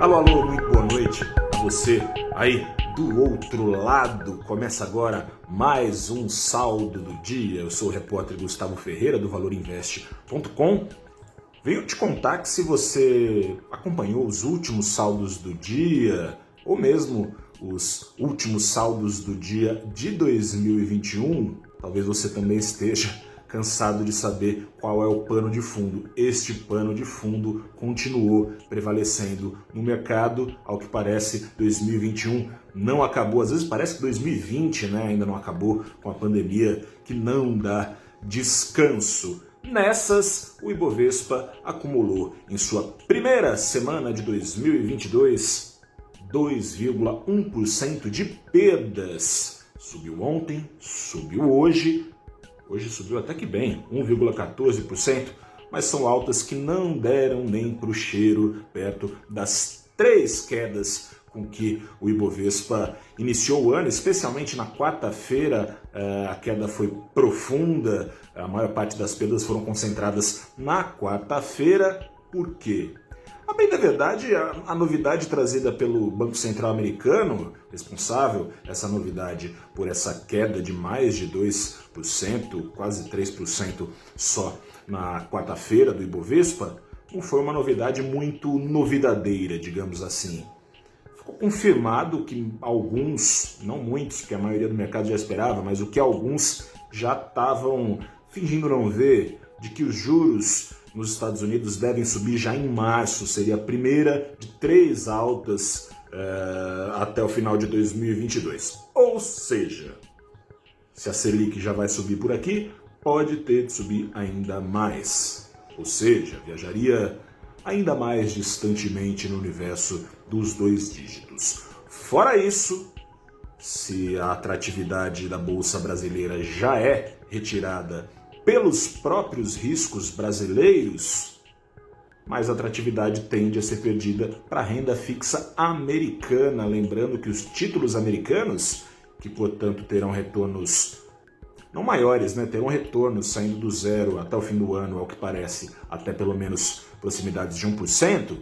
Alô, alô, muito boa noite a você aí do outro lado. Começa agora mais um saldo do dia. Eu sou o repórter Gustavo Ferreira do ValorInvest.com. Venho te contar que se você acompanhou os últimos saldos do dia, ou mesmo os últimos saldos do dia de 2021, talvez você também esteja cansado de saber qual é o pano de fundo. Este pano de fundo continuou prevalecendo no mercado, ao que parece 2021 não acabou. Às vezes parece que 2020 né, ainda não acabou com a pandemia, que não dá descanso. Nessas, o Ibovespa acumulou em sua primeira semana de 2022 2,1% de perdas. Subiu ontem, subiu hoje, Hoje subiu até que bem, 1,14%, mas são altas que não deram nem para o cheiro perto das três quedas com que o Ibovespa iniciou o ano, especialmente na quarta-feira, eh, a queda foi profunda, a maior parte das perdas foram concentradas na quarta-feira. Por quê? A bem da verdade, a, a, novidade trazida pelo Banco Central americano, responsável essa novidade por essa queda de mais de 2%, quase 3% só na quarta-feira do Ibovespa, não foi uma novidade muito novidadeira, digamos assim. Ficou confirmado que alguns, não muitos, porque a maioria do mercado já esperava, mas o que alguns já estavam fingindo não ver, de que os juros nos Estados Unidos devem subir já em março, seria a primeira de três altas uh, até o final de 2022. Ou seja, se a Selic já vai subir por aqui, pode ter de subir ainda mais. Ou seja, viajaria ainda mais distantemente no universo dos dois dígitos. Fora isso, se a atratividade da bolsa brasileira já é retirada pelos próprios riscos brasileiros, mais atratividade tende a ser perdida para a renda fixa americana. Lembrando que os títulos americanos, que portanto terão retornos não maiores, né? terão retornos saindo do zero até o fim do ano, ao que parece, até pelo menos proximidades de 1%,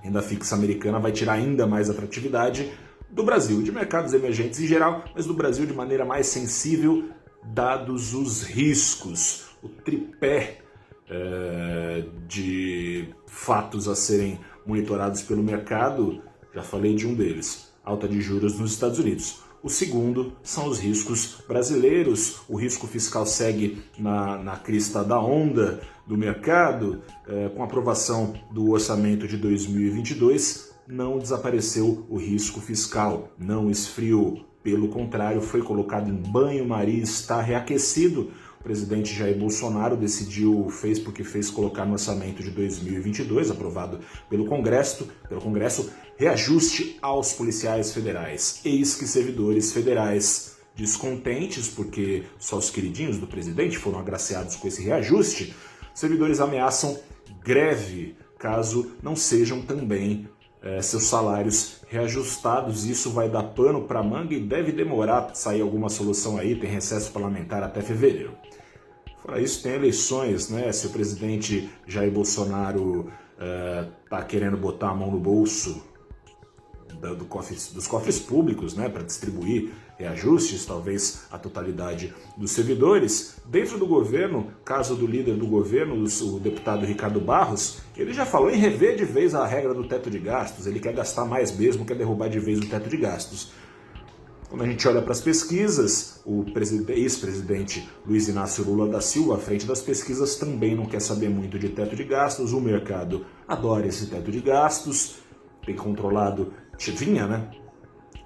renda fixa americana vai tirar ainda mais atratividade do Brasil, de mercados emergentes em geral, mas do Brasil de maneira mais sensível dados os riscos, o tripé é, de fatos a serem monitorados pelo mercado, já falei de um deles, alta de juros nos Estados Unidos. O segundo são os riscos brasileiros. O risco fiscal segue na, na crista da onda do mercado. É, com a aprovação do orçamento de 2022, não desapareceu o risco fiscal, não esfriou. Pelo contrário, foi colocado em banho-maria, está reaquecido. O presidente Jair Bolsonaro decidiu, fez porque fez colocar no orçamento de 2022, aprovado pelo Congresso, pelo Congresso, reajuste aos policiais federais. Eis que servidores federais descontentes, porque só os queridinhos do presidente foram agraciados com esse reajuste, servidores ameaçam greve caso não sejam também é, seus salários reajustados. Isso vai dar pano para manga e deve demorar para sair alguma solução aí. Tem recesso parlamentar até fevereiro. Fora isso, tem eleições, né? Se o presidente Jair Bolsonaro está é, querendo botar a mão no bolso do cofre, dos cofres públicos, né, para distribuir reajustes, talvez a totalidade dos servidores. Dentro do governo, caso do líder do governo, o deputado Ricardo Barros, ele já falou em rever de vez a regra do teto de gastos. Ele quer gastar mais mesmo, quer derrubar de vez o teto de gastos. Quando a gente olha para as pesquisas, o ex-presidente Luiz Inácio Lula da Silva, à frente das pesquisas, também não quer saber muito de teto de gastos. O mercado adora esse teto de gastos, tem controlado vinha, né?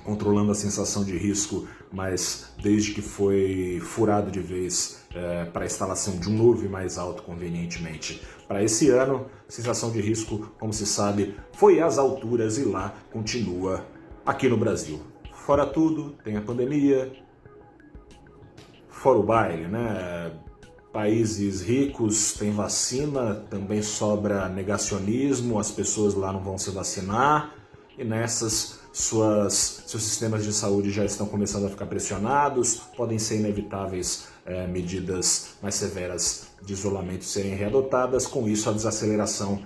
Controlando a sensação de risco, mas desde que foi furado de vez é, para a instalação de um novo e mais alto convenientemente para esse ano, sensação de risco, como se sabe, foi às alturas e lá continua aqui no Brasil. Fora tudo, tem a pandemia, fora o baile, né? Países ricos têm vacina, também sobra negacionismo, as pessoas lá não vão se vacinar e nessas suas, seus sistemas de saúde já estão começando a ficar pressionados, podem ser inevitáveis é, medidas mais severas de isolamento serem readotadas, com isso a desaceleração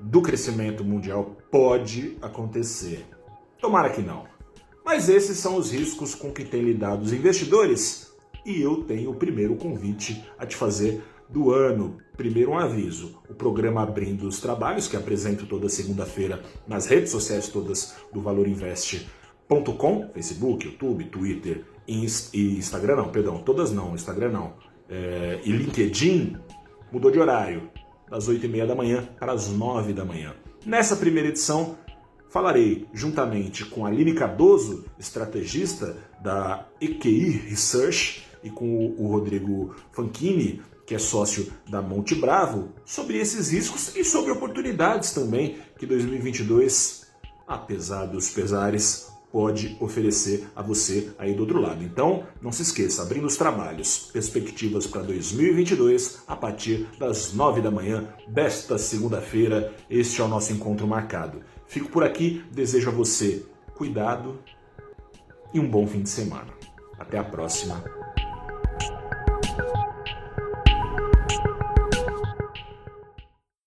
do crescimento mundial pode acontecer. Tomara que não. Mas esses são os riscos com que têm lidado os investidores e eu tenho o primeiro convite a te fazer do ano. Primeiro um aviso, o programa Abrindo os Trabalhos, que apresento toda segunda-feira nas redes sociais todas do valorinvest.com, Facebook, YouTube, Twitter e Instagram não, perdão, todas não, Instagram não, é, e LinkedIn, mudou de horário, das 8h30 da manhã para as 9 da manhã. Nessa primeira edição, falarei juntamente com Aline Cardoso, estrategista da EQI Research, e com o Rodrigo Fanchini, que é sócio da Monte Bravo, sobre esses riscos e sobre oportunidades também que 2022, apesar dos pesares, pode oferecer a você aí do outro lado. Então, não se esqueça, abrindo os trabalhos, perspectivas para 2022 a partir das 9 da manhã desta segunda-feira. Este é o nosso encontro marcado. Fico por aqui, desejo a você cuidado e um bom fim de semana. Até a próxima.